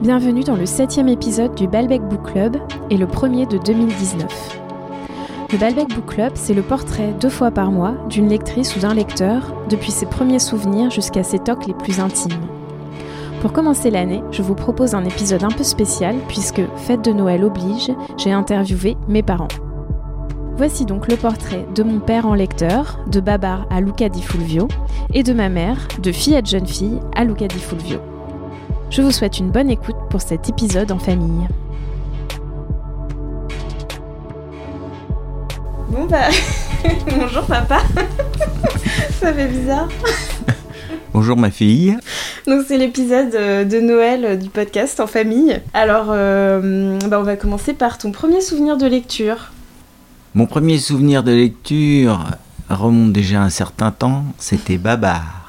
Bienvenue dans le septième épisode du Balbec Book Club et le premier de 2019. Le Balbec Book Club, c'est le portrait deux fois par mois d'une lectrice ou d'un lecteur, depuis ses premiers souvenirs jusqu'à ses tocs les plus intimes. Pour commencer l'année, je vous propose un épisode un peu spécial puisque, fête de Noël oblige, j'ai interviewé mes parents. Voici donc le portrait de mon père en lecteur, de Babar à Luca di Fulvio, et de ma mère, de fille à jeune fille à Luca di Fulvio. Je vous souhaite une bonne écoute pour cet épisode en famille. Bon bah, bonjour papa. Ça fait bizarre. Bonjour ma fille. Donc c'est l'épisode euh, de Noël euh, du podcast en famille. Alors euh, bah, on va commencer par ton premier souvenir de lecture. Mon premier souvenir de lecture remonte déjà un certain temps, c'était Babar.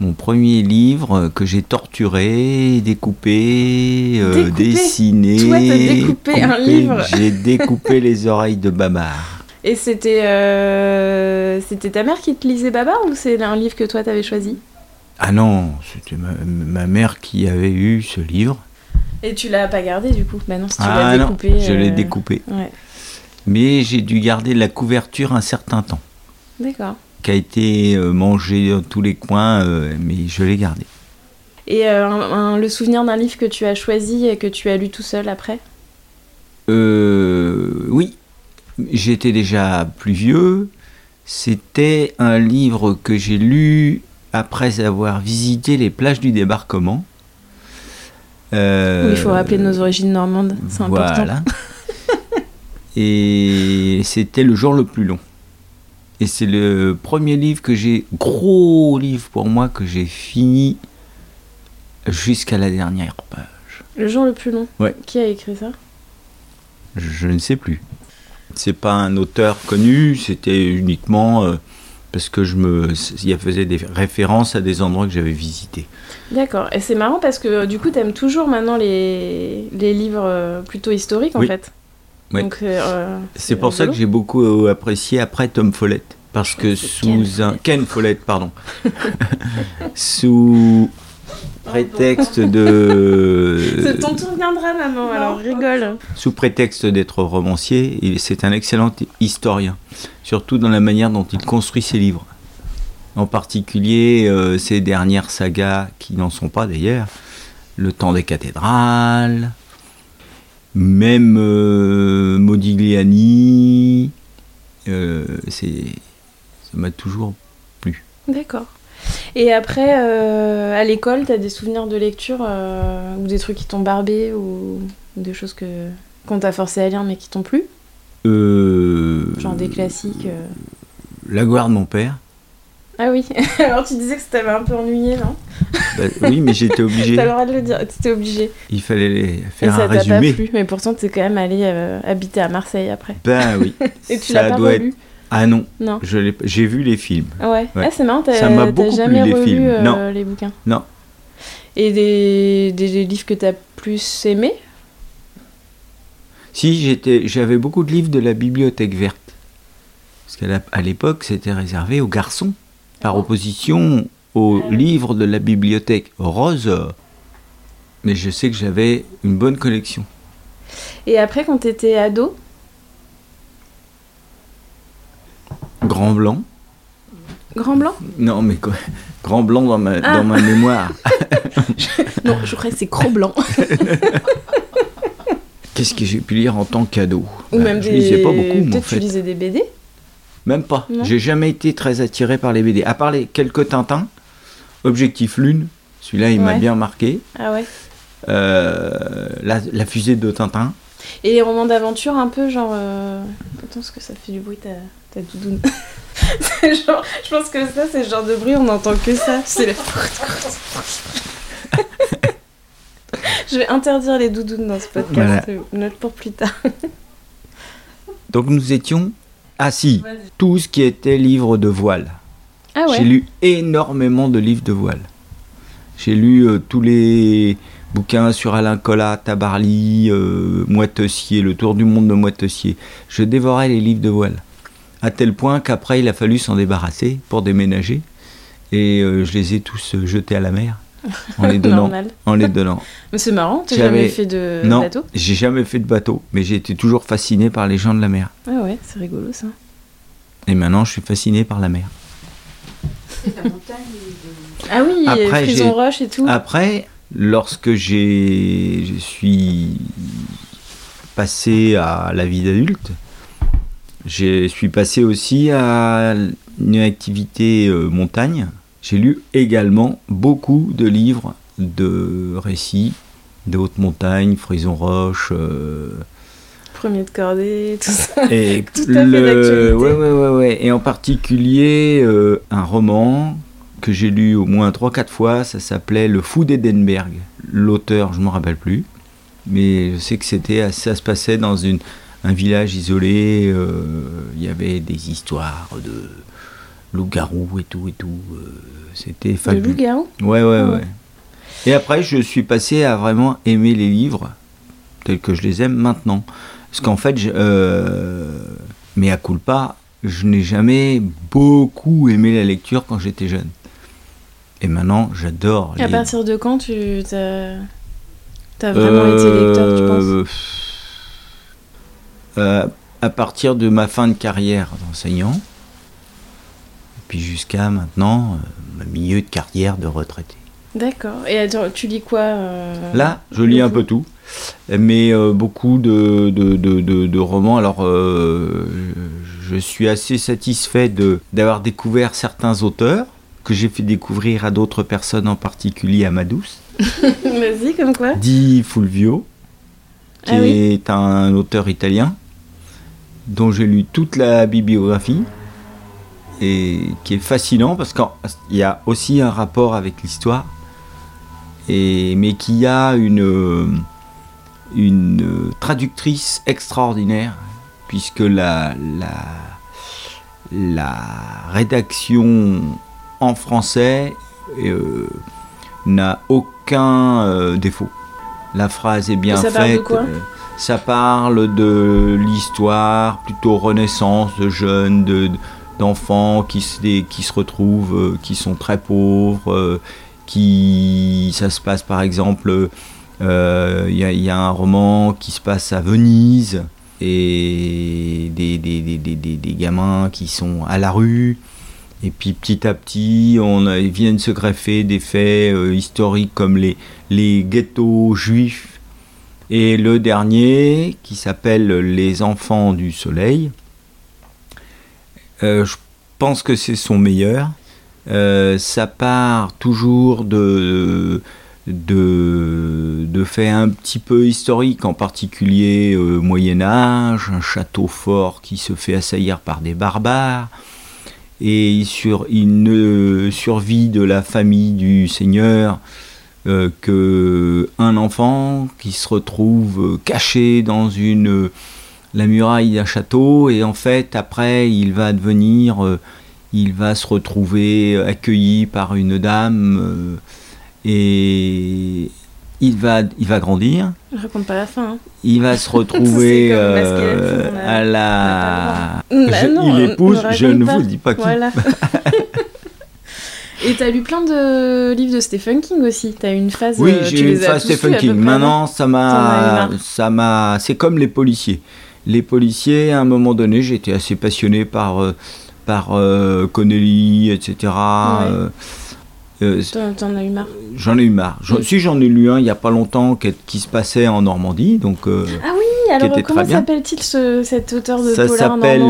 Mon premier livre que j'ai torturé, découpé, Découpé dessiné. Toi, t'as découpé un livre. J'ai découpé les oreilles de Babar. Et c'était euh, c'était ta mère qui te lisait Babar ou c'est un livre que toi t'avais choisi? Ah non, c'était ma, ma mère qui avait eu ce livre. Et tu l'as pas gardé du coup? Bah non, si tu ah l'as non, découpé. je l'ai euh, découpé. Ouais, Mais j'ai dû garder la couverture un certain temps, d'accord. Qui a été euh, mangée dans tous les coins, euh, mais je l'ai gardé. Et euh, un- un- le souvenir d'un livre que tu as choisi et que tu as lu tout seul après? Euh, oui, j'étais déjà plus vieux. C'était un livre que j'ai lu après avoir visité les plages du débarquement. Euh, il faut rappeler nos origines normandes, c'est important. Voilà. Et c'était le jour le plus long. Et c'est le premier livre que j'ai, gros livre pour moi, que j'ai fini jusqu'à la dernière page. Le jour le plus long Ouais. Qui a écrit ça? Je, je ne sais plus. C'est pas un auteur connu, c'était uniquement euh, parce que je me, il faisait des références à des endroits que j'avais visités. D'accord. Et c'est marrant parce que euh, du coup, t'aimes toujours maintenant les, les livres euh, plutôt historiques en Oui. fait? Euh, euh, C'est pour ça que j'ai beaucoup euh, apprécié après Tom Follett. Parce que C'est sous Ken un. Ken Follett, pardon. sous prétexte de. C'est ton tour viendra, maman, alors rigole. Sous prétexte d'être romancier, il- c'est un excellent historien. Surtout dans la manière dont il construit ses livres. En particulier euh, ses dernières sagas, qui n'en sont pas d'ailleurs. Le temps des cathédrales. Même euh, Modigliani. euh, c'est, ça m'a toujours D'accord. Et après, euh, à l'école, t'as des souvenirs de lecture ou des trucs qui t'ont barbé ou, ou des choses que qu'on t'a forcé à lire mais qui t'ont plu? Genre des classiques. La gloire de mon père. Ah oui. alors tu disais que ça t'avait un peu ennuyé, non? Bah, oui, mais j'étais obligé. T'as le droit de le dire. T'étais obligé. Il fallait les- Et faire ça un t'a pas résumé. plu. Mais pourtant, t'es quand même allé euh, habiter à Marseille après. Ben oui. Et tu l'as pas doit relu Ah non, Non. j'ai vu les films. Ouais. Ouais. Ah, c'est marrant, t'as jamais plu, les relu films. euh, Non. les bouquins? Non. Et des, des, des livres que t'as plus aimés? Si, j'étais, j'avais beaucoup de livres de la bibliothèque verte. Parce qu'à l'époque, c'était réservé aux garçons, par opposition aux livres de la bibliothèque rose. Mais je sais que j'avais une bonne collection. Et après, quand t'étais ado? Grand blanc. Grand Blanc? Non, mais quoi? Grand blanc dans ma, Ah. dans ma mémoire. Non, je crois que c'est Gros Blanc. Qu'est-ce que j'ai pu lire en tant qu'ado? Ou Ben, même Je des. lisais pas beaucoup, moi, en Peut-être tu lisais des BD Même pas. J'ai jamais été très attiré par les BD. À part les quelques Tintins. Objectif Lune. Celui-là, il m'a bien marqué. Ah ouais. Euh, la, la fusée de Tintin. Et les romans d'aventure, un peu genre. euh, Attends, ce que ça fait du bruit, ta, ta doudoune. Genre... Je pense que ça, c'est le genre de bruit, on n'entend que ça. C'est le. Je vais interdire les doudounes dans ce podcast. Note pour plus tard. Donc nous étions. Ah si, tout ce qui était livre de voile. Ah ouais J'ai lu énormément de livres de voile. J'ai lu euh, tous les bouquins sur Alain Collat, Tabarly, euh, Moitessier, Le Tour du monde de Moitessier. Je dévorais les livres de voile. À tel point qu'après, il a fallu s'en débarrasser pour déménager. Et euh, je les ai tous jetés à la mer. En les donnant. Normal. en les donnant. Mais c'est marrant, t'as jamais fait de non, bateau j'ai jamais fait de bateau, mais j'ai été toujours fasciné par les gens de la mer. Ah ouais, c'est rigolo ça. Et maintenant, je suis fasciné par la mer. Ah oui, Après, Frison j'ai- Roche et tout. Après, lorsque j'ai, je suis passé à la vie d'adulte, je suis passé aussi à une activité euh, montagne. J'ai lu également beaucoup de livres de récits de haute montagne, Frison Roche. euh, Premier de cordée, tout ça. et Tout à fait le, ouais, ouais, ouais, ouais. Et en particulier, euh, un roman que j'ai lu au moins 3-4 fois, ça s'appelait Le Fou d'Edenberg. L'auteur, je ne me rappelle plus, mais je sais que c'était, ça se passait dans une, un village isolé, euh, il y avait des histoires de loups-garous et tout, et tout. euh, c'était Le fabuleux. loup-garou Ouais, ouais, Ah ouais. ouais. Et après, je suis passé à vraiment aimer les livres tels que je les aime maintenant. Parce qu'en fait, je, euh, mais à culpa, je n'ai jamais beaucoup aimé la lecture quand j'étais jeune. Et maintenant, j'adore À partir de quand tu t'as vraiment été lecteur, tu penses? Euh, euh, À partir de ma fin de carrière d'enseignant, puis jusqu'à maintenant, euh, milieu de carrière de retraité. D'accord. Et attends, tu lis quoi euh, Là, je lis un peu tout, mais euh, beaucoup de, de, de- de- romans. Alors, euh, je suis assez satisfait d'avoir découvert certains auteurs que j'ai fait découvrir à d'autres personnes, en particulier à ma douce. Vas-y, comme quoi? Di Fulvio, qui Ah oui. est un auteur italien, dont j'ai lu toute la bibliographie, et qui est fascinant parce qu'il y a aussi un rapport avec l'histoire, et, mais qui a une, une traductrice extraordinaire, puisque la, la, la rédaction en français euh, n'a aucun euh, défaut. La phrase est bien ça parle de faite. quoi? euh, ça parle de l'histoire, plutôt renaissance de jeunes, de, d'enfants qui se, qui se retrouvent, euh, qui sont très pauvres, euh, qui ça se passe par exemple, euh, il y, a- un roman qui se passe à Venise et des, des, des, des, gamins qui sont à la rue. Et puis petit à petit, on ils viennent se greffer des faits historiques comme les, les ghettos juifs. Et le dernier, qui s'appelle Les Enfants du Soleil, je pense que c'est son meilleur. Euh, ça part toujours de, de, faits un petit peu historiques, en particulier euh, Moyen Âge, un château fort qui se fait assaillir par des barbares, et sur une survie de la famille du Seigneur, euh, que enfant qui se retrouve euh, caché dans une la muraille d'un château et en fait après il va devenir euh, il va se retrouver accueilli par une dame euh, et il va il va grandir Je raconte pas la fin. hein. il va se retrouver euh, a- à la Je- il épouse on je ne pas. vous dis pas qui Voilà. Et t'as lu plein de livres de Stephen King aussi. T'as eu une phase. Oui, euh, j'ai une phase Stephen King. Maintenant, ça m'a, ça m'a, c'est comme les policiers. Les policiers, à un moment donné, j'étais assez passionné par, euh, par euh, Connelly, etc. Euh, euh, T'en as eu marre? j'en ai eu marre. Mm. Si j'en ai lu un il y a pas longtemps qui, qui se passait en Normandie, donc euh, Ah oui, alors comment s'appelle-t-il ce, cet auteur de ça s'appelle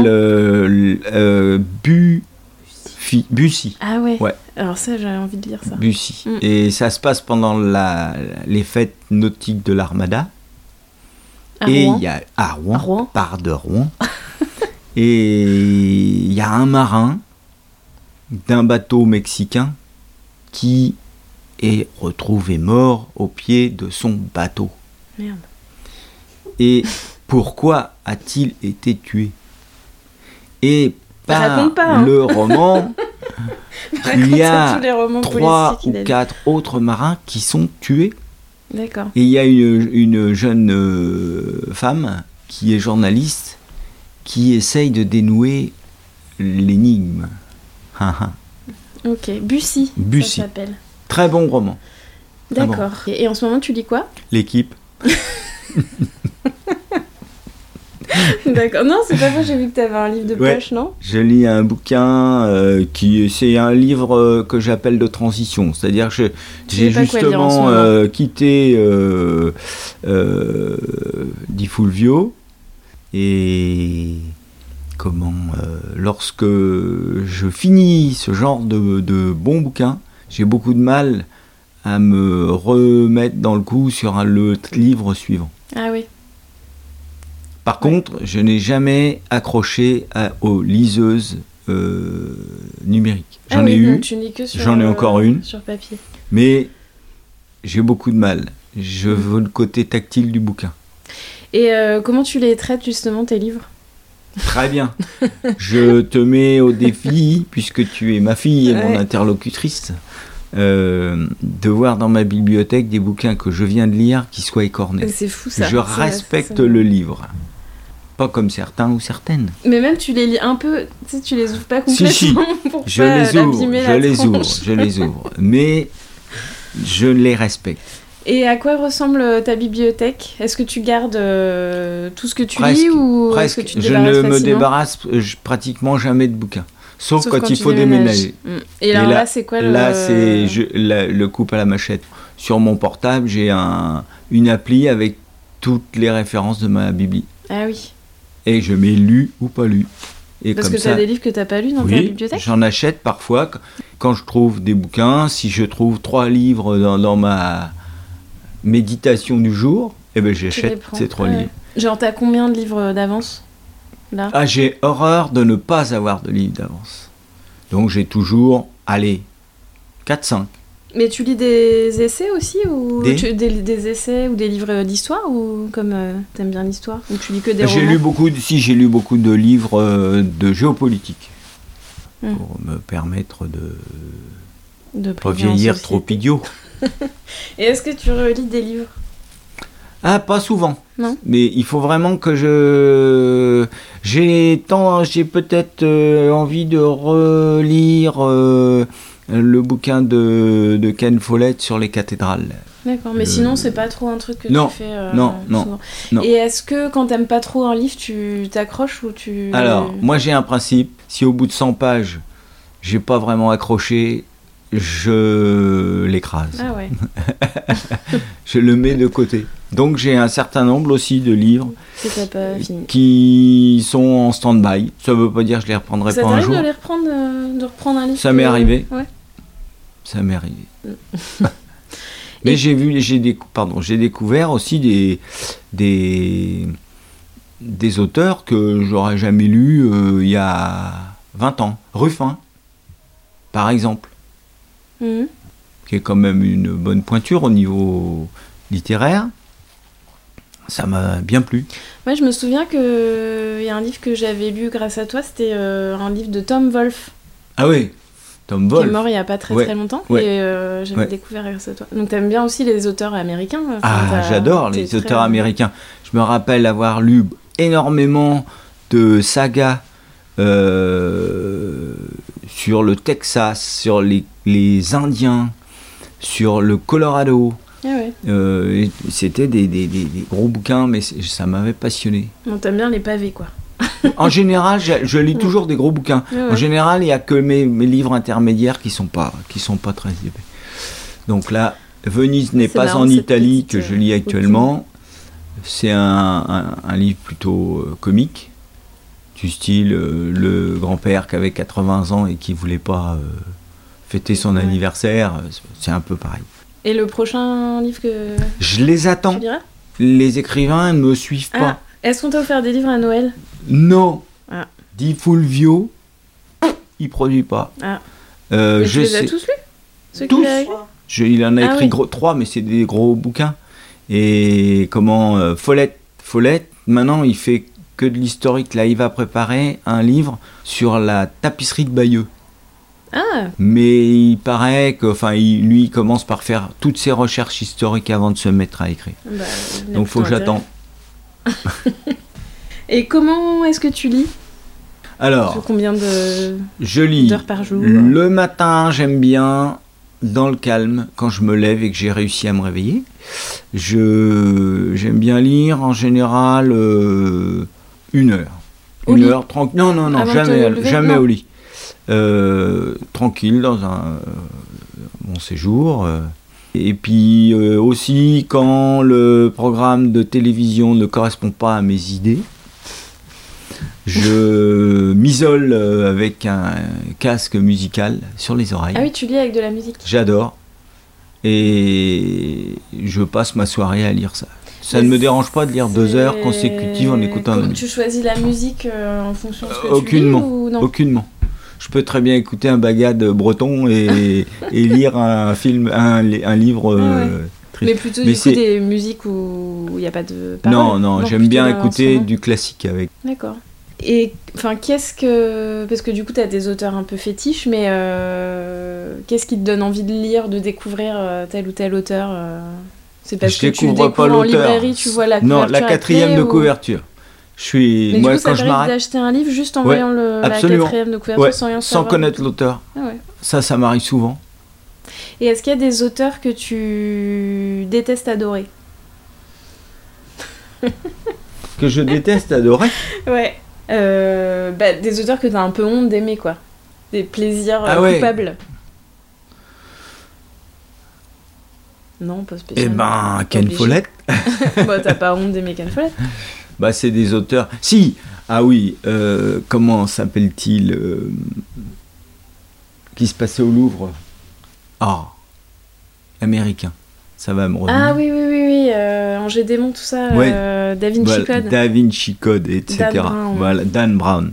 Buffy- Bussy. Ah ouais. Ouais. Alors ça, j'avais envie de lire ça. Bussy. Mm. Et ça se passe pendant la, les fêtes nautiques de l'Armada. À et il y a à Rouen, À Rouen. part de Rouen. et il y a un marin d'un bateau mexicain qui est retrouvé mort au pied de son bateau. Merde. Et pourquoi a-t-il été tué? Et par pas, hein. le roman, il y a trois ou quatre autres marins qui sont tués D'accord. Et il y a une, une jeune euh, femme qui est journaliste qui essaye de dénouer l'énigme. Ok. Bussy. Bussy. Ça s'appelle. Très bon roman. Bon. D'accord. Et, et en ce moment, tu lis quoi? L'équipe. D'accord. Non, c'est pas vrai, j'ai vu que t'avais un livre de Ouais. poche, non? Je lis un bouquin euh, qui c'est un livre euh, que j'appelle de transition, c'est-à-dire que Tu j'ai justement euh, quitté Di Fulvio et comment lorsque je finis ce genre de, de bon bouquin, j'ai beaucoup de mal à me remettre dans le coup sur un- le livre suivant. Ah oui. Par Ouais. contre, je n'ai jamais accroché à- aux liseuses euh, numériques. J'en Ah ai oui, eu, j'en ai euh, encore une. Sur papier. mais j'ai beaucoup de mal. Je Mm. veux le côté tactile du bouquin. Et euh, comment tu les traites justement, tes livres? Très bien. je te mets au défi, puisque tu es ma fille et mon interlocutrice, euh, de voir dans ma bibliothèque des bouquins que je viens de lire qui soient écornés. C'est fou ça. Je respecte le livre. Pas comme certains ou certaines. Mais même tu les lis un peu, tu sais, tu les ouvres pas Si, si. complètement pour Je pas les ouvre, je la les tronche. ouvre, je les ouvre. Mais je les respecte. Et à quoi ressemble euh, ta bibliothèque? Est-ce que tu gardes euh, tout ce que tu Presque, lis ou Presque. que tu te Je ne me débarrasse euh, je- pratiquement jamais de bouquins. Sauf, Sauf quand, il faut déménager. Mm. Et alors là- là, c'est quoi le... Là, c'est le coupe à la machette. Sur mon portable, j'ai un, une appli avec toutes les références de ma bibli. Ah oui. Et je mets lu ou pas lu. Et Parce comme que ça, t'as des livres que t'as pas lus dans ta bibliothèque? j'en achète parfois qu- quand je trouve des bouquins. Si je trouve trois livres dans, dans ma méditation du jour, eh ben Tu j'achète ces trois Ouais. livres. Genre, t'as combien de livres d'avance Là? Ah, j'ai horreur de ne pas avoir de livre d'avance. Donc j'ai toujours, allez, 4-5. Mais tu lis des essais aussi ou Des tu- des, des essais ou des livres d'histoire ou comme euh, t'aimes bien l'histoire ou tu lis que des J'ai lu beaucoup, de, si j'ai lu beaucoup de livres euh, de géopolitique Hmm. pour me permettre de de pas vieillir trop idiot. Et est-ce que tu relis des livres? Ah, pas souvent. Non. Mais il faut vraiment que je. J'ai tant, j'ai peut-être euh, envie de relire le bouquin de, de Ken Follett sur les cathédrales. D'accord, mais Euh, sinon c'est pas trop un truc que non, tu fais euh, non, non, souvent. non. Et est-ce que quand t'aimes pas trop un livre, tu t'accroches ou tu... Alors, moi j'ai un principe. Si au bout de 100 pages, j'ai pas vraiment accroché, je l'écrase. Ah ouais, Je le mets de côté. Donc j'ai un certain nombre aussi de livres pas fini. qui sont en stand-by. Ça veut pas dire que je les reprendrai Ça pas un jour. de les reprendre, euh, de reprendre un livre Ça m'est arrivé. Ouais. Ça m'est arrivé. Mais Et- j'ai vu, j'ai décou- pardon, j'ai découvert aussi des des des auteurs que j'aurais jamais lus euh, il y a 20 ans. Ruffin, par exemple, Mhm. qui est quand même une bonne pointure au niveau littéraire. Ça m'a bien plu. Moi, je me souviens que il y a un livre que j'avais lu grâce à toi, c'était euh, un livre de Tom Wolfe, Ah oui, Tom qui est Wolfe. mort il y a pas très Ouais, très longtemps, ouais. et euh, j'avais découvert grâce à toi. Donc t'aimes bien aussi les auteurs américains enfin, Ah, j'adore les très- auteurs américains. Je me rappelle avoir lu énormément de sagas euh, sur le Texas, sur les, les Indiens, sur le Colorado. Ah ouais. Euh, C'était des, des- des- des gros bouquins, mais ça m'avait passionné. Non, t'aimes bien les pavés, quoi. En général, je, je lis Ouais. toujours des gros bouquins. Ouais, En général, il n'y a que mes, mes livres intermédiaires qui sont pas qui sont pas très épais. Donc là, Venise n'est pas marrant, en Italie que je euh, lis actuellement. C'est un, un- un livre plutôt euh, comique, du style euh, le grand-père qui avait 80 ans et qui voulait pas euh, fêter son Ouais. anniversaire. euh, C'est un peu pareil. Et le prochain livre que Je les tu attends. liras Les écrivains ne me suivent Ah, pas. est-ce qu'on t'a offert des livres à Noël? Non. Ah. Dit Fulvio, il produit pas. Ah. Euh, Mais je tu les sais. as tous lus? Ceux Tous a Je- il en a Ah écrit oui. gros, trois, mais c'est des gros bouquins. Et comment euh, Follette, Follette, maintenant il fait que de l'historique. Là, il va préparer un livre sur la tapisserie de Bayeux. Ah, Mais il paraît que, enfin, il- lui, il commence par faire toutes ses recherches historiques avant de se mettre à écrire. bah, Donc, faut que j'attende. Et comment est-ce que tu lis? Alors, Sur Combien de je lis d'heures par jour? le matin, j'aime bien dans le calme, quand je me lève et que j'ai réussi à me réveiller. Je j'aime bien lire en général euh, une heure. Au une lit heure tranquille. Non, non, non, Avant jamais, lever, jamais non. au lit. Euh, tranquille dans un euh, bon séjour. euh. Et puis euh, aussi quand le programme de télévision ne correspond pas à mes idées, je m'isole avec un casque musical sur les oreilles. Ah oui, tu lis avec de la musique. J'adore. Et je passe ma soirée à lire ça. Ça Mais ne me dérange pas de lire deux heures consécutives en écoutant un. Tu choisis la musique en fonction de ce que Aucunement. tu lis ou non? Aucunement. Je peux très bien écouter un bagade breton et, et lire un film, un, li- un livre euh, triste. Mais plutôt Mais du coup c'est- des musiques où il n'y a pas de paroles. Non, non, j'aime bien écouter du classique avec. D'accord. Et enfin, qu'est-ce que. Parce que du coup, tu as des auteurs un peu fétiches, mais euh, qu'est-ce qui te donne envie de lire, de découvrir euh, tel ou tel auteur C'est parce je que tu découvre pas découvres en l'auteur. librairie, tu vois la Non, couverture. la elle te quatrième de ou- couverture. Je suis. Mais moi, du coup, ça quand je t'arrive m'arrête. d'acheter un livre juste en Ouais, voyant le, la quatrième de couverture Ouais, sans rien sans savoir. connaître l'auteur. Ah ouais. Ça, ça m'arrive souvent. Et est-ce qu'il y a des auteurs que tu détestes adorer Que je déteste adorer. Ouais. Euh, bah, des auteurs que t'as un peu honte d'aimer, quoi. Des plaisirs euh, Ah coupables. Non, pas Eh spécialement. ben, Ken. Follett. bah, t'as pas honte d'aimer Ken Follett Bah, c'est des auteurs. Si, ah oui, euh, comment s'appelle-t-il euh, Qui se passait au Louvre? Ah, américain. Ça va me revenir. Ah oui, oui, oui, oui. Euh, Angers Démon, tout ça. Ouais. euh, Da Vinci Voilà, Code. Da Vinci Code, etc. Dan Brown. Voilà, Dan Brown.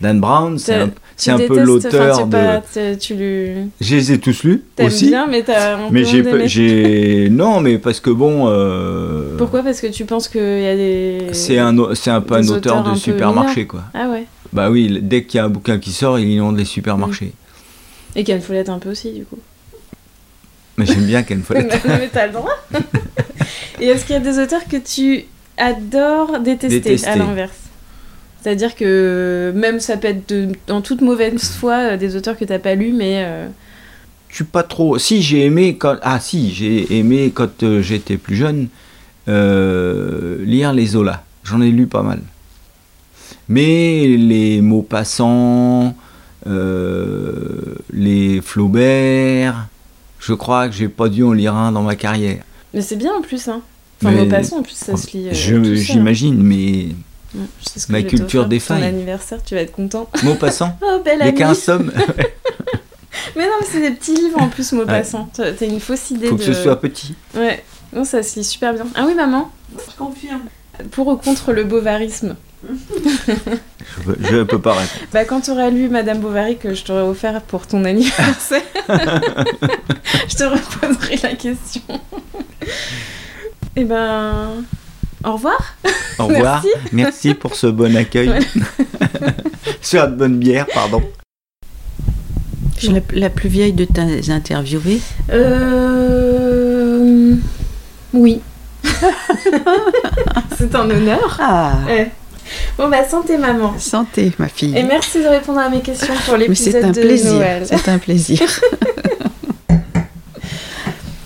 Dan Brown, c'est un, c'est un peu l'auteur de. pas- tu- lui. Je les ai tous lus T'aimes aussi. bien, mais t'as un mais peu j'ai, non, mais parce que bon. euh, Pourquoi? Parce que tu penses qu'il y a des. C'est un, c'est un peu un auteur un de peu supermarché, quoi. Ah ouais. Bah oui, dès qu'il y a un bouquin qui sort, il inonde les supermarchés. Et Ken Follett un peu aussi, du coup. Mais j'aime bien Ken Follett. mais mais t'as le droit. Et est-ce qu'il y a des auteurs que tu adores détester, Détester. à l'inverse? C'est-à-dire que même ça peut être de- en toute mauvaise foi euh, des auteurs que t'as pas lus, mais euh, Je suis pas trop. Si j'ai aimé quand. Ah si, j'ai aimé quand euh, j'étais plus jeune euh, lire les Zola. J'en ai lu pas mal. Mais les mots passants, euh, les Flaubert, je crois que j'ai pas dû en lire un dans ma carrière. mais c'est bien en plus. Hein. Enfin, Mais- passants, en plus, ça se lit. hein. J'imagine, mais Je sais ce que Ma je vais culture pour défaille. Ton anniversaire, tu vas être content. mots passants. Oh, belle Les amie 15 sommes, Mais non, mais c'est des petits livres en plus, mots passants. T'as t'as une fausse idée faut de. que ce soit petit. Ouais, non, ça se lit super bien. Ah oui, maman Je confirme. Pour ou contre le bovarisme Je, peux- je peux pas répondre. Bah, quand tu auras lu Madame Bovary que je t'aurais offert pour ton anniversaire, je te reposerai la question. Eh ben. Au revoir Au revoir. Merci. Merci pour ce bon accueil. Sur de bonne bière, pardon. La, la plus vieille de tes interviewés Euh. Oui. C'est un honneur. Ah Ouais. Bon, bah, santé, maman. Santé, ma fille. Et merci de répondre à mes questions pour Mais l'épisode c'est un de plaisir. Noël. C'est un plaisir.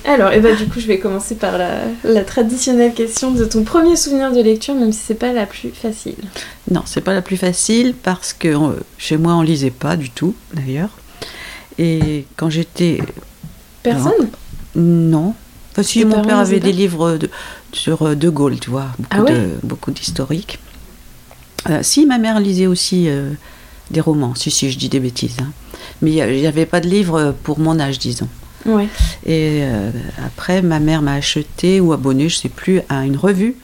Alors, et bah, du coup, je vais commencer par la, la traditionnelle question de ton premier souvenir de lecture, même si c'est pas la plus facile. non, c'est pas la plus facile parce que euh, chez moi on lisait pas du tout d'ailleurs. Et quand j'étais Personne? Non, enfin si mon père avait des livres de- sur euh, De Gaulle, tu vois, beaucoup Ah ouais? de beaucoup d'historiques. Euh, si ma mère lisait aussi euh, des romans, si si je dis des bêtises, hein. mais il n'y avait pas de livres pour mon âge, disons. Ouais. Et euh, après, ma mère m'a acheté ou abonné, je sais plus, à une revue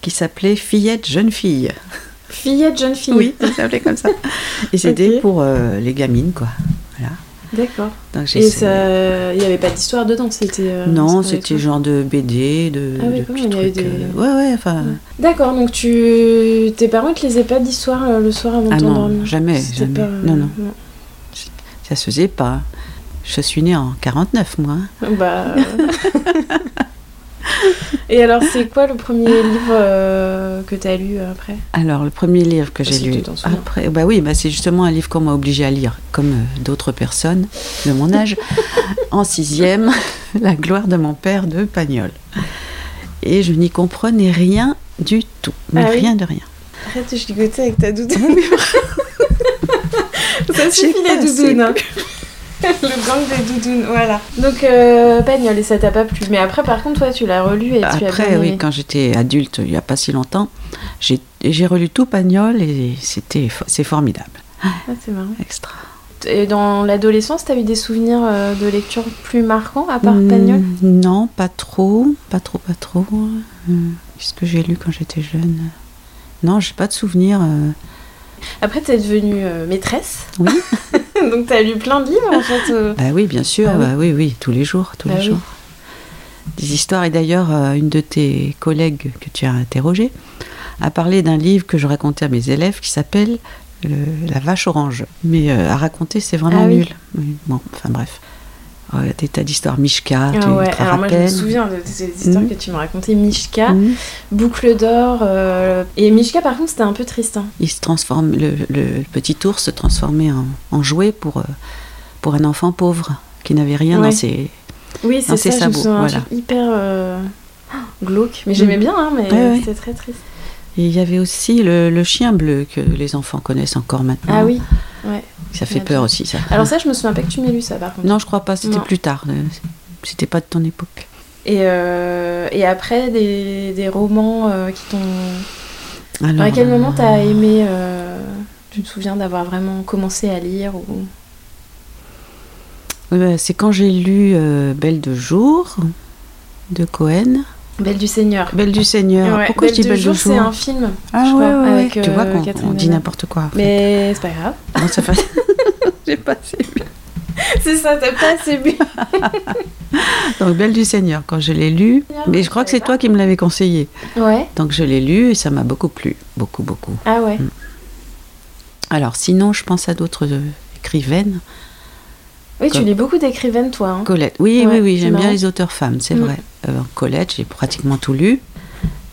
qui s'appelait Fillette jeune fille. Fillette, jeune fille. Oui, ça s'appelait comme ça. Et c'était pour euh, les gamines, quoi. Voilà. D'accord. Et. Il n'y avait pas d'histoire dedans, c'était. euh, non, c'était genre de BD, de, Ah oui, de il y avait des- euh, Ouais, ouais, enfin. D'accord, donc tu. Tes parents te lisaient pas d'histoire le soir avant Ah de non, t'endormir jamais, jamais. pas, euh, Non, non. Ça se faisait pas. Je suis née en 49, moi. Bah. Et alors, c'est quoi le premier livre euh, que tu as lu après? Alors, le premier livre que j'ai Si lu après, bah oui, bah c'est justement un livre qu'on m'a obligé à lire, comme euh, d'autres personnes de mon âge, en sixième, La gloire de mon père de Pagnol. Et je n'y comprenais rien du tout, mais Ah oui rien de rien. Arrête de chicoter avec ta doudoune. Ça suffit J'ai les pas doudounes. hein. Le gang des doudounes, voilà. Donc, euh, Pagnol, et ça t'a pas plu. Mais après, par contre, toi, tu l'as relu et tu as Après, oui, quand j'étais adulte, il n'y a pas si longtemps, j'ai j'ai relu tout Pagnol et c'était c'est formidable. Ah, c'est marrant. Extra. Et dans l'adolescence, t'as eu des souvenirs euh, de lecture plus marquants, à part Hmm, Pagnol? Non, pas trop, pas trop, pas trop. Euh, Qu'est-ce que j'ai lu quand j'étais jeune Non, j'ai pas de souvenir. euh. Après, t'es devenue euh, maîtresse. Oui. Donc, t'as lu plein de livres, en fait. euh. Bah oui, bien sûr, Bah oui. bah oui, oui, tous les jours, tous Bah les oui. jours. Des histoires, et d'ailleurs, euh, une de tes collègues que tu as interrogée a parlé d'un livre que je racontais à mes élèves qui s'appelle euh, La vache orange. Mais euh, à raconter, c'est vraiment Ah oui. nul. Oui, Bon, enfin bref. Ouais, des tas d'histoires, Mishka, tu Ah ouais, te alors moi je me rappelles souviens de ces histoires Mhm. que tu m'as racontées, Mishka, Mhm. Boucle d'or, euh, et Mishka par contre c'était un peu triste. hein. Il se transforme, le, le petit ours se transformait en, en jouet pour, euh, pour un enfant pauvre qui n'avait rien Ouais. dans ses. Oui Non, ça, c'est je me voilà. hyper euh, glauque, mais j'aimais Mhm. bien, hein, mais ouais. c'était très triste. Et il y avait aussi le, le chien bleu que les enfants connaissent encore maintenant. Ah oui, ouais. Ça fait peur aussi, ça. Alors ça je me souviens pas que tu m'aies lu ça par contre. Non, je crois pas, c'était plus tard. C'était pas de ton époque. Et, euh, et après des, des romans euh, qui t'ont... Alors, à quel euh, moment t'as aimé... euh, Tu te souviens d'avoir vraiment commencé à lire ou... C'est quand j'ai lu Belle de jour de Cohen. Belle du Seigneur. Belle du Seigneur. Ouais, Pourquoi je dis Belle de jour, jour c'est un film. Ah je ouais, crois, ouais, avec, ouais. Tu vois euh, qu'on on dit n'importe quoi. en fait. Mais c'est pas grave. Non, ça fait... j'ai pas assez lu. C'est ça, t'as pas assez bu. Donc Belle du Seigneur, quand je l'ai lu, mais je crois que c'est toi qui me l'avais conseillé. Ouais. Donc je l'ai lu et ça m'a beaucoup plu, beaucoup, beaucoup. Ah ouais. Alors sinon, je pense à d'autres euh, écrivaines. Oui, tu lis beaucoup d'écrivaines, toi. hein. Colette, oui, Ouais, oui, oui, j'aime bien les auteurs femmes, c'est Mm. vrai. Euh, Colette, j'ai pratiquement tout lu.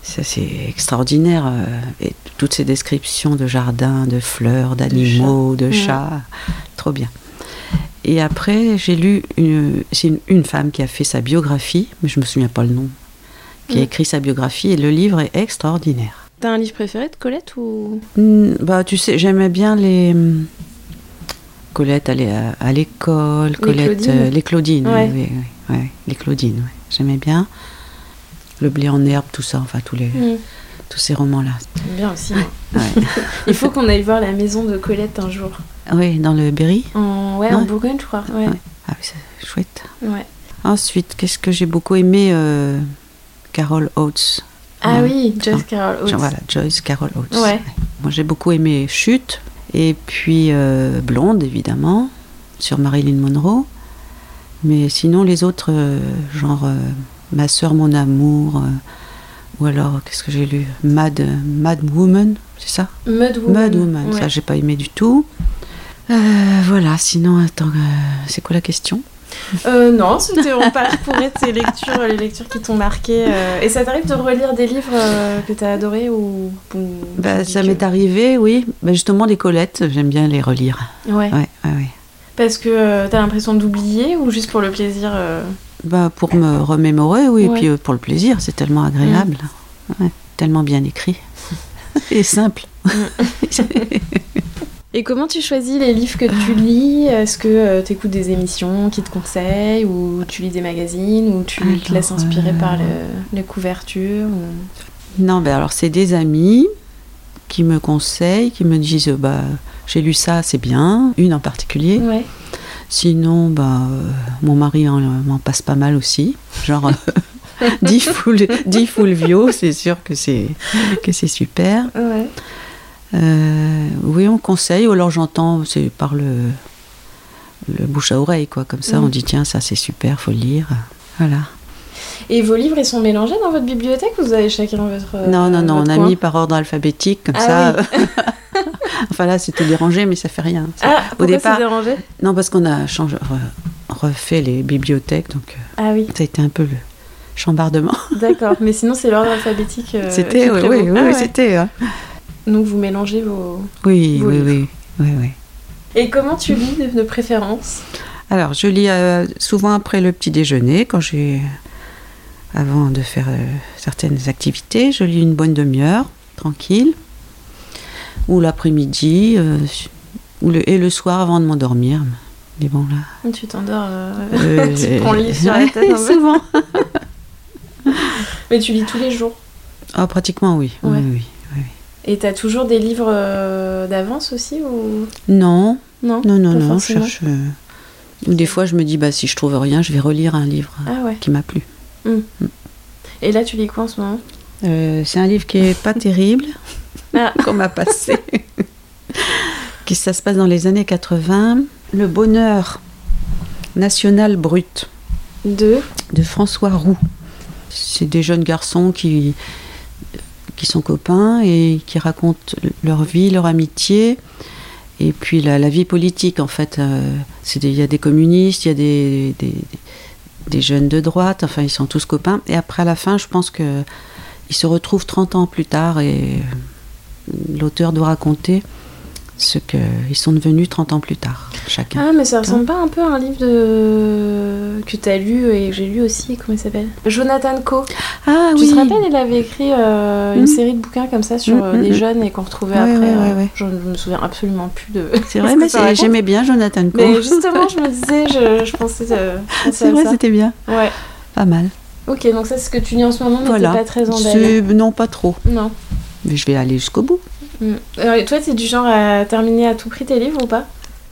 Ça, c'est extraordinaire. euh, et toutes ces descriptions de jardins, de fleurs, d'animaux, de Ouais. chats, trop bien. Et après, j'ai lu, une, c'est une, une femme qui a fait sa biographie, mais je me souviens pas le nom, qui a Mm. écrit sa biographie, et le livre est extraordinaire. T'as un livre préféré de Colette ou? Hmm, bah, tu sais, j'aimais bien les. Colette allait à, à l'école, Colette. Claudines. euh, les Claudines, Ouais. oui, oui, oui, ouais, les Claudines. J'aimais bien. Le blé en herbe, tout ça, enfin, tous, les, Hmm, tous ces romans-là. J'aime bien aussi. Ouais. Il faut qu'on aille voir la maison de Colette un jour. oui, dans le Berry. En, ouais, en. Bourgogne, je crois. Ouais. Ouais. Ah oui, c'est chouette. ouais. Ensuite, qu'est-ce que j'ai beaucoup aimé euh, Carol Oates. Ah oui, Joyce Carol Oates. Voilà, Joyce Carol Oates. Ouais. Moi, j'ai beaucoup aimé Chute, et puis euh, Blonde, évidemment, sur Marilyn Monroe. Mais sinon, les autres, euh, genre euh, Ma sœur, mon amour, euh, ou alors, qu'est-ce que j'ai lu? Mad, Mad Woman, c'est ça? Mud Woman. Mad Woman, Ouais. ça, j'ai pas aimé du tout. Voilà, sinon, attends, c'est quoi la question? Euh, non, c'était on parcourait tes lectures, les lectures qui t'ont marqué. euh, Et ça t'arrive de relire des livres euh, que t'as adorés ou, ou bah, Ça que- m'est arrivé, oui. Bah, justement, les Colettes, j'aime bien les relire. Ouais. Ouais, ouais, ouais. Parce que euh, t'as l'impression d'oublier ou juste pour le plaisir euh, Bah, pour me remémorer, oui, Ouais. et puis euh, pour le plaisir, c'est tellement agréable, Ouais, tellement bien écrit. Et simple. Et comment tu choisis les livres que tu lis? Est-ce que tu écoutes des émissions qui te conseillent ou tu lis des magazines ou tu te laisses inspirer euh, par le, les couvertures ou- Non, ben alors c'est des amis qui me conseillent, qui me disent euh, bah j'ai lu ça, c'est bien, une en particulier. Ouais. Sinon, bah euh, mon mari en- m'en passe pas mal aussi, genre euh, 10 full, 10 Fulvio, c'est sûr que c'est que c'est super. Ouais. Euh, oui, on conseille, ou alors j'entends, c'est par le, le bouche à oreille, quoi. Comme ça, Mm. on dit tiens, ça c'est super, faut lire. Voilà. Et vos livres, ils sont mélangés dans votre bibliothèque ou vous avez chacun votre. euh, non, non, non, on a coin mis par ordre alphabétique, comme Ah ça. enfin là, c'était dérangé, mais ça fait rien. Ça- Ah, pourquoi départ- dérangé? Non, parce qu'on a changé, re- refait les bibliothèques, donc euh, Ah oui. ça a été un peu le chambardement. D'accord, mais sinon c'est l'ordre alphabétique. euh, c'était, oui, oui, oui, Ah oui, ouais. c'était. hein. Donc vous mélangez vos. Oui, Vos oui, livres. oui, oui, oui. Et comment tu lis de, de préférence? Alors, je lis euh, souvent après le petit déjeuner, quand j'ai. Avant de faire euh, certaines activités, je lis une bonne demi-heure, tranquille. Ou l'après-midi, euh, ou le, et le soir avant de m'endormir. Mais bon, là. Tu t'endors. euh, tu prends le livre sur la tête. Souvent. Mais tu lis tous les jours. Ah, pratiquement, oui. Ouais. oui, oui. Et t'as toujours des livres d'avance aussi ou? Non, non non, non, non. Je cherche. ou Des fois, je me dis, bah, si je trouve rien, je vais relire un livre Ah ouais. qui m'a plu. Et là, tu lis quoi en ce moment? Euh, c'est un livre qui est pas terrible, Ah. qu'on m'a passé. qui ça se passe dans les années 80. Le bonheur national brut Deux. de François Roux. C'est des jeunes garçons qui, qui sont copains et qui racontent leur vie, leur amitié. Et puis la, la vie politique, en fait. euh, Il y a des communistes, il y a des, des, des jeunes de droite, enfin, ils sont tous copains. Et après, à la fin, je pense que ils se retrouvent 30 ans plus tard et l'auteur doit raconter ce qu'ils sont devenus 30 ans plus tard, chacun. Ah, mais ça ressemble pas un peu à un livre de... que t'as lu et que j'ai lu aussi, comment il s'appelle? Jonathan Coe. Ah Tu te rappelles, il avait écrit euh, une Mhm. série de bouquins comme ça sur Mhm, euh, mhm. des jeunes et qu'on retrouvait Ouais, après. ouais, ouais, euh. Je ne me souviens absolument plus de. C'est ce vrai, mais j'aimais bien Jonathan Coe. Mais justement, je me disais, je, je pensais, euh, je C'est vrai, c'était bien. Ouais. Pas mal. Ok, donc ça, c'est ce que tu lis en ce moment, mais Voilà. pas très. C'est- Non, pas trop. Non. Mais je vais aller jusqu'au bout. Mm. Alors, et toi, t'es du genre à terminer à tout prix tes livres ou pas?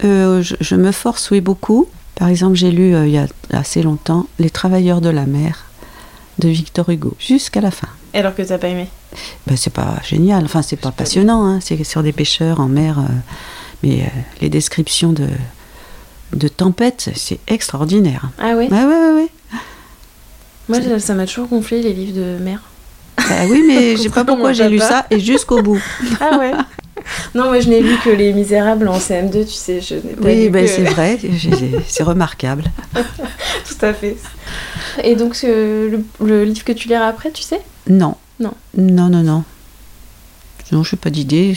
Euh, je, je me force, oui, beaucoup. Par exemple, j'ai lu euh, il y a assez longtemps Les Travailleurs de la mer de Victor Hugo, jusqu'à la fin. Alors que t'as pas aimé? Ben, c'est pas génial, enfin, c'est pas pas passionnant, hein. c'est sur des pêcheurs en mer. euh, mais euh, les descriptions de, de tempêtes, c'est extraordinaire. Ah ouais? Ouais, ouais, ouais. ouais. Moi, ça m'a toujours gonflé les livres de mer. Bah oui, mais je sais pas pourquoi j'ai lu ça et jusqu'au bout. Ah ouais Non, moi, je n'ai lu que Les Misérables en CM2, tu sais, je n'ai pas Oui, lu ben, que- c'est vrai, c'est remarquable. Tout à fait. Et donc, ce- le, le livre que tu liras après, tu sais? Non. Non. Non, non, non. Non, je n'ai pas d'idée.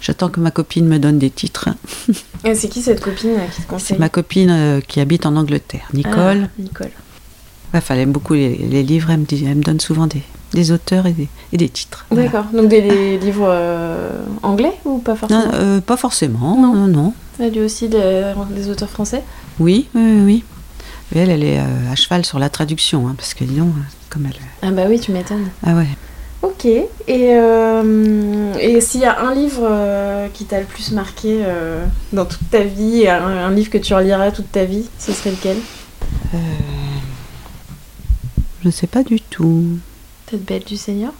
J'attends que ma copine me donne des titres. Et c'est qui cette copine euh, qui te C'est conseille? ma copine euh, qui habite en Angleterre, Nicole. Ah, Nicole. Enfin, elle aime beaucoup les, les livres. Elle me, dit, elle me donne souvent des, des auteurs et des, et des titres. Voilà. D'accord. Donc des, des livres euh, anglais ou pas forcément Non, euh, pas forcément. Non. Non, non. Elle lit aussi des, des auteurs français? Oui, oui, oui. Mais elle, elle est euh, à cheval sur la traduction, hein, parce que dis donc, euh, comme elle. Ah bah oui, tu m'étonnes. Ah ouais. Ok. Et, et s'il y a un livre qui t'a le plus marqué dans toute ta vie, un, un livre que tu reliras toute ta vie, ce serait lequel? Je ne sais pas du tout. Peut-être Belle du Seigneur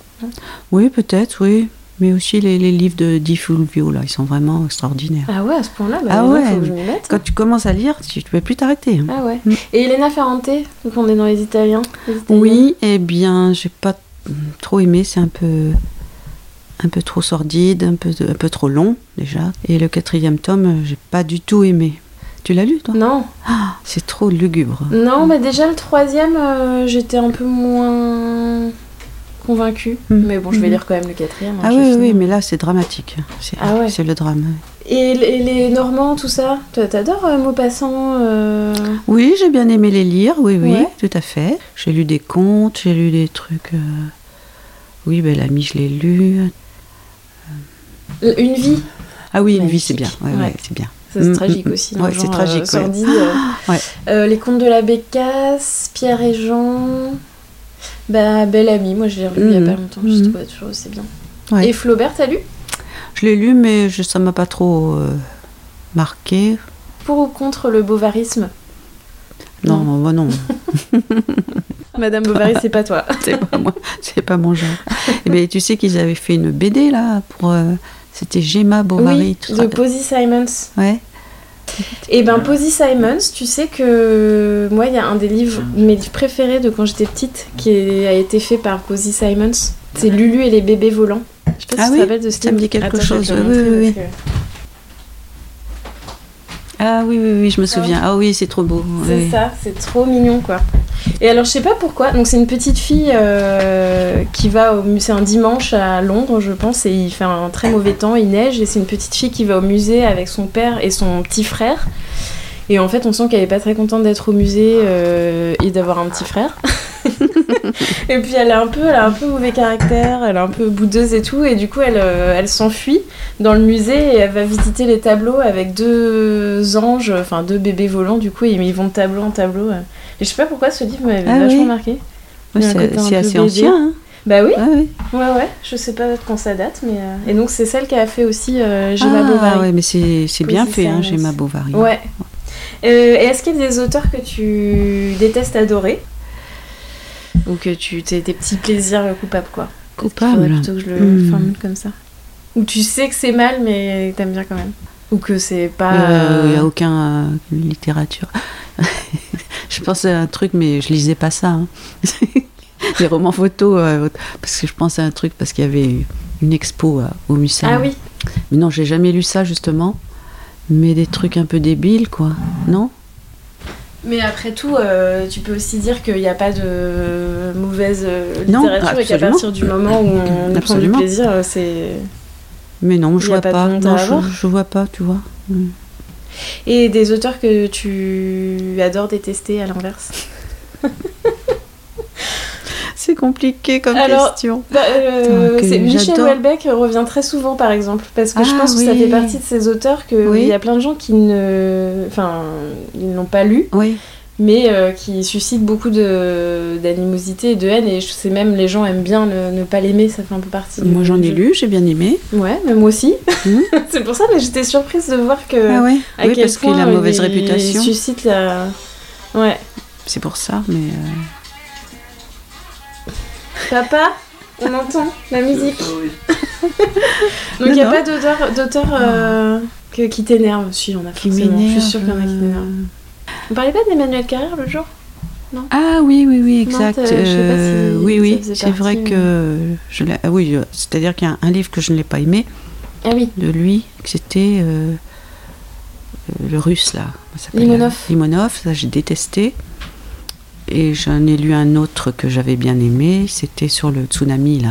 Oui, peut-être, oui. Mais aussi les, les livres de Di Fulvio, là, ils sont vraiment extraordinaires. Ah ouais, à ce point-là, bah, Ah ouais. faut que je mette. Quand tu commences à lire, tu ne peux plus t'arrêter. hein. Ah ouais. Mm. Et Elena Ferrante, donc on est dans les Italiens. les Italiens. Oui, eh bien, j'ai pas trop aimé. C'est un peu, un peu trop sordide, un peu, un peu trop long déjà. Et le quatrième tome, euh, j'ai pas du tout aimé. Tu l'as lu, toi? Non, Ah, C'est trop lugubre. non, mais déjà le troisième, euh, j'étais un peu moins convaincue. Mm. Mais bon, je vais Mhm. lire quand même le quatrième. hein, Ah oui, oui, mais là, c'est dramatique. C'est Ah ouais. le drame. Et, les- les Normands, tout ça Toi, t'adores euh, Maupassant euh, Oui, j'ai bien aimé les lire, oui, oui, Ouais. tout à fait. J'ai lu des contes, j'ai lu des trucs. euh, Oui, Bellamy, je l'ai lu. Une vie Ah oui, une vie, c'est bien. Ouais, Ouais. c'est bien. C'est tragique aussi. Ouais, c'est tragique, sordide, les contes de la Bécasse, Pierre et Jean. Bah, Belle Amie, moi je l'ai relu il y a Mhm. pas longtemps, je Mhm. trouvais toujours c'est bien. Ouais. Et Flaubert, t'as lu? Je l'ai lu, mais je, ça m'a pas trop euh, marqué. Pour ou contre le bovarisme Non, Non. moi non, Madame Bovary, c'est pas toi. c'est pas moi, c'est pas mon genre. Et ben, tu sais qu'ils avaient fait une BD là pour. euh, C'était Gemma Bovary. oui, de Posy Simons. Ouais. Et ben Posy Simons, tu sais que moi il y a un des livres, mes livres préférés de quand j'étais petite, qui a été fait par Posy Simons. C'est Lulu et les bébés volants. Je sais pas Ah si tu oui, te rappelles de ce ça me dit quelque Attends, chose, oui, oui, oui. Ah oui, oui, oui, je me souviens. Ah oui, c'est trop beau. C'est oui. ça, c'est trop mignon quoi. Et alors je sais pas pourquoi, donc c'est une petite fille euh, qui va au musée, c'est un dimanche à Londres je pense, et il fait un très mauvais temps, il neige, et c'est une petite fille qui va au musée avec son père et son petit frère. Et en fait on sent qu'elle est pas très contente d'être au musée euh, et d'avoir un petit frère. et puis elle est un peu, elle a un peu mauvais caractère, elle est un peu boudeuse et tout, et du coup elle, euh, elle s'enfuit dans le musée et elle va visiter les tableaux avec deux anges, enfin deux bébés volants du coup, et ils vont de tableau en tableau. euh. Et je sais pas pourquoi ce livre m'avait Ah vachement oui. marqué. Un c'est assez ancien. Hein. Bah oui, Ah, oui. ouais ouais, je sais pas quand ça date, mais euh, et donc c'est celle qui a fait aussi euh, Gemma ah, Bovary. ouais, mais c'est bien fait, hein. Gemma Bovary. Ouais. Euh, et est-ce qu'il y a des auteurs que tu détestes adorer? Ou que tu t'es des petits plaisirs coupables quoi Peut-être qu'il faudrait Coupable. plutôt que je le Hmm. formule comme ça. Ou tu sais que c'est mal mais t'aimes bien quand même. Ou que c'est pas. Euh, Il n'y a aucun euh, littérature. je pensais à un truc, mais je lisais pas ça. hein. Les romans photos, euh, parce que je pensais à un truc, parce qu'il y avait une expo euh, au musée. Ah oui. Mais non, j'ai jamais lu ça justement. Mais des trucs un peu débiles, quoi. Non? Mais après tout, euh, tu peux aussi dire qu'il n'y a pas de mauvaise euh, Non, littérature et qu'à absolument. partir du moment où on prend du Absolument. plaisir, euh, c'est. Mais non, je vois pas Non, je, je vois pas, tu vois. Mm. Et des auteurs que tu adores détester à l'inverse C'est compliqué comme Alors, question. Bah, euh, Attends, Michel. Houellebecq revient très souvent par exemple parce que je Ah, pense que ça fait partie de ces auteurs que Oui. il y a plein de gens qui ne enfin ils n'ont pas lu Oui, mais euh, qui suscitent beaucoup d'animosité et de haine et je sais même les gens aiment bien ne, ne pas l'aimer ça fait un peu partie moi j'en ai jeu. lu, j'ai bien aimé. ouais mais moi aussi Mhm. c'est pour ça mais j'étais surprise de voir que ah ouais à Oui, quel parce qu'il a mauvaise il- réputation. il suscite la ouais C'est pour ça, mais. euh, papa on entend la musique Donc Non, il n'y a non. pas d'auteur, d'auteur euh, que- qui t'énerve Si, on a qui forcément. Je suis sûre qu'il y en a qui euh, t'énervent. On parlait pas d'Emmanuel Carrère le jour? Ah oui, oui, oui, Non, exact. t'as- je sais pas si Euh, oui, ça oui, c'est vrai que je l'ai. ah oui, euh, c'est-à-dire qu'il y a un livre que je ne l'ai pas aimé Ah oui, de lui, que c'était euh, euh, le russe là. comment ça s'appelle, Limonov. euh, Limonov, ça j'ai détesté. Et j'en ai lu un autre que j'avais bien aimé, c'était sur le tsunami là.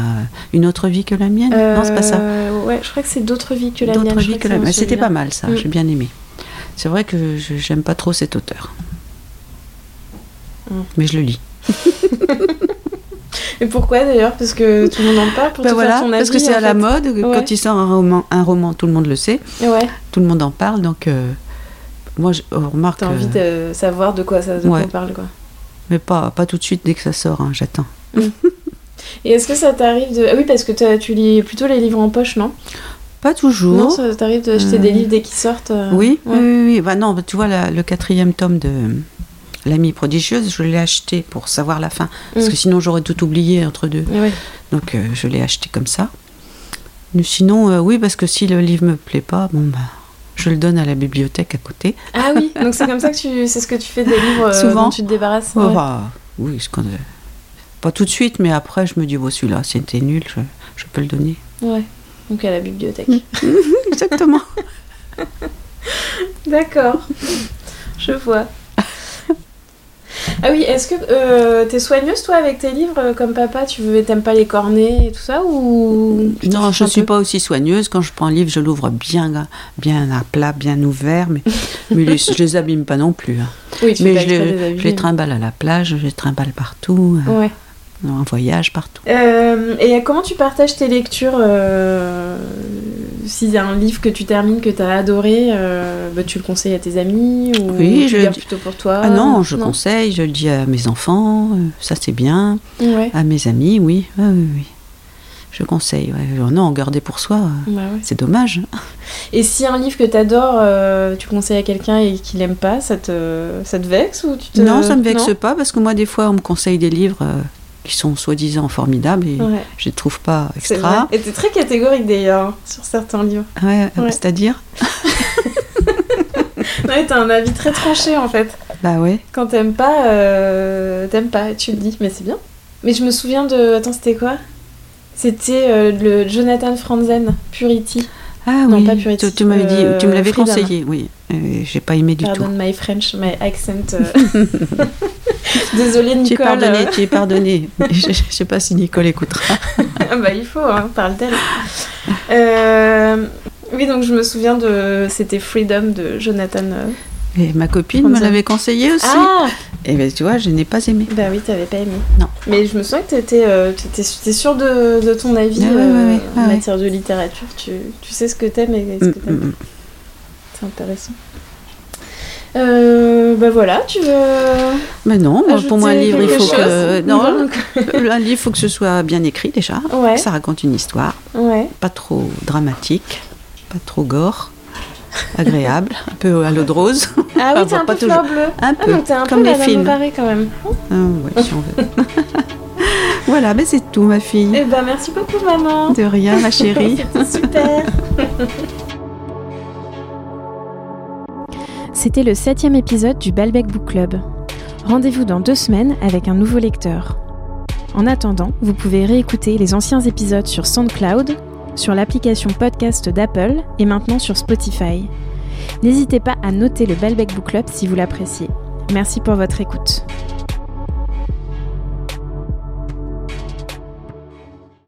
Une autre vie que la mienne? Non, c'est pas ça. Euh, Ouais, je crois que c'est d'autres vies que la mienne. D'autres vies que la mienne. C'était pas mal ça, Mm. j'ai bien aimé. C'est vrai que je j'aime pas trop cet auteur. Mm. Mais je le lis. Et pourquoi d'ailleurs? Parce que tout le monde en parle pour Ben te voilà, faire ton avis. parce que c'est à la mode. Ouais. Quand il sort un roman, un roman, tout le monde le sait, Ouais, tout le monde en parle. Donc, euh, moi, je remarque. t'as envie euh, de savoir de quoi ça de quoi ouais. on parle quoi. Mais pas, pas tout de suite dès que ça sort, hein, j'attends. Et est-ce que ça t'arrive de. Ah oui, parce que tu lis plutôt les livres en poche, non? Pas toujours. Non, ça t'arrive d'acheter Euh, des livres dès qu'ils sortent euh, oui, ouais. oui, oui, oui. Bah non, tu vois, la- le quatrième tome de L'amie prodigieuse, je l'ai acheté pour savoir la fin. Parce Mm. que sinon, j'aurais tout oublié entre deux. Ouais. Donc, euh, je l'ai acheté comme ça. Mais sinon, euh, oui, parce que si le livre me plaît pas, bon, bah, je le donne à la bibliothèque à côté. Ah oui, donc c'est comme ça que tu, c'est ce que tu fais des livres euh, Souvent. dont tu te débarrasses. Oh, ouais. bah, oui, je connais. Pas tout de suite, mais après, je me dis, bon, celui-là, c'était nul, je, je peux le donner. Ouais. Donc à la bibliothèque. Exactement. D'accord. Je vois. Ah oui, est-ce que euh, t'es soigneuse toi avec tes livres euh, comme papa? Tu veux, t'aimes pas les cornets et tout ça ou non, je ne suis peu pas aussi soigneuse. Quand je prends un livre, je l'ouvre bien, bien à plat, bien ouvert, mais, mais les- je les abîme pas non plus. hein. Oui, tu mais je les, je les trimballe à la plage, je les trimballe partout, euh, en voyage, partout. Euh, et comment tu partages tes lectures euh, S'il y a un livre que tu termines que tu as adoré, euh, bah, tu le conseilles à tes amis ou Oui, tu je le dis- plutôt pour toi? Ah non, je conseille, je le dis à mes enfants, euh, ça c'est bien, Ouais. à mes amis, oui, oui, oui. oui. Je conseille, ouais. Alors non, garder pour soi, euh, Bah ouais. c'est dommage. Et si un livre que tu adores, tu le conseilles à quelqu'un et qu'il aime pas, ça te, ça te vexe ou tu te... Non, ça me vexe Non? pas parce que moi, des fois, on me conseille des livres euh, qui sont soi-disant formidables et Ouais, je les trouve pas extra. Et t'es très catégorique d'ailleurs hein, sur certains livres. Ouais, euh, Ouais. C'est-à-dire Ouais, t'as un avis très tranché en fait. Bah ouais. Quand t'aimes pas, euh, t'aimes pas, tu le dis, mais c'est bien. Mais je me souviens de. Attends, c'était quoi? C'était euh, le Jonathan Franzen, Purity. Ah Non, oui, pas Purity, tu, tu m'avais dit, tu me euh, l'avais conseillé, oui. Euh, J'ai pas aimé du Pardon tout. my French, my accent. euh. Désolée Tu es Nicole. pardonné, euh. tu es pardonné. je, je sais pas si Nicole écoutera. bah il faut, hein, parle d'elle. Euh, Oui, donc je me souviens de... C'était Freedom de Jonathan. Et ma copine me l'avait conseillé aussi. Ah Et ben tu vois, je n'ai pas aimé. Bah oui, t'avais pas aimé. Non. Mais je me souviens que t'étais euh, sûre de, de ton avis Ah euh, ouais, ouais, en ouais, matière de littérature. Tu, tu sais ce que t'aimes et ce Mm, que t'aimes mm, mm. pas. C'est intéressant. Euh, bah voilà, tu veux. Mais non, moi, pour moi un livre, il faut que non, un livre, faut que ce soit bien écrit déjà. Ouais. Ça raconte une histoire, Ouais. pas trop dramatique, pas trop gore, agréable, un peu à l'eau de rose. Ah Ah, oui, t'es un peu toujours. fleur bleue. Un Ah, peu, donc t'es un comme peu les films. Bovary quand même. Ah, ouais, si on veut. voilà, mais c'est tout, ma fille. Eh ben merci beaucoup maman. De rien, ma chérie. Super. C'était le septième épisode du Balbec Book Club. Rendez-vous dans deux semaines avec un nouveau lecteur. En attendant, vous pouvez réécouter les anciens épisodes sur SoundCloud, sur l'application podcast d'Apple et maintenant sur Spotify. N'hésitez pas à noter le Balbec Book Club si vous l'appréciez. Merci pour votre écoute.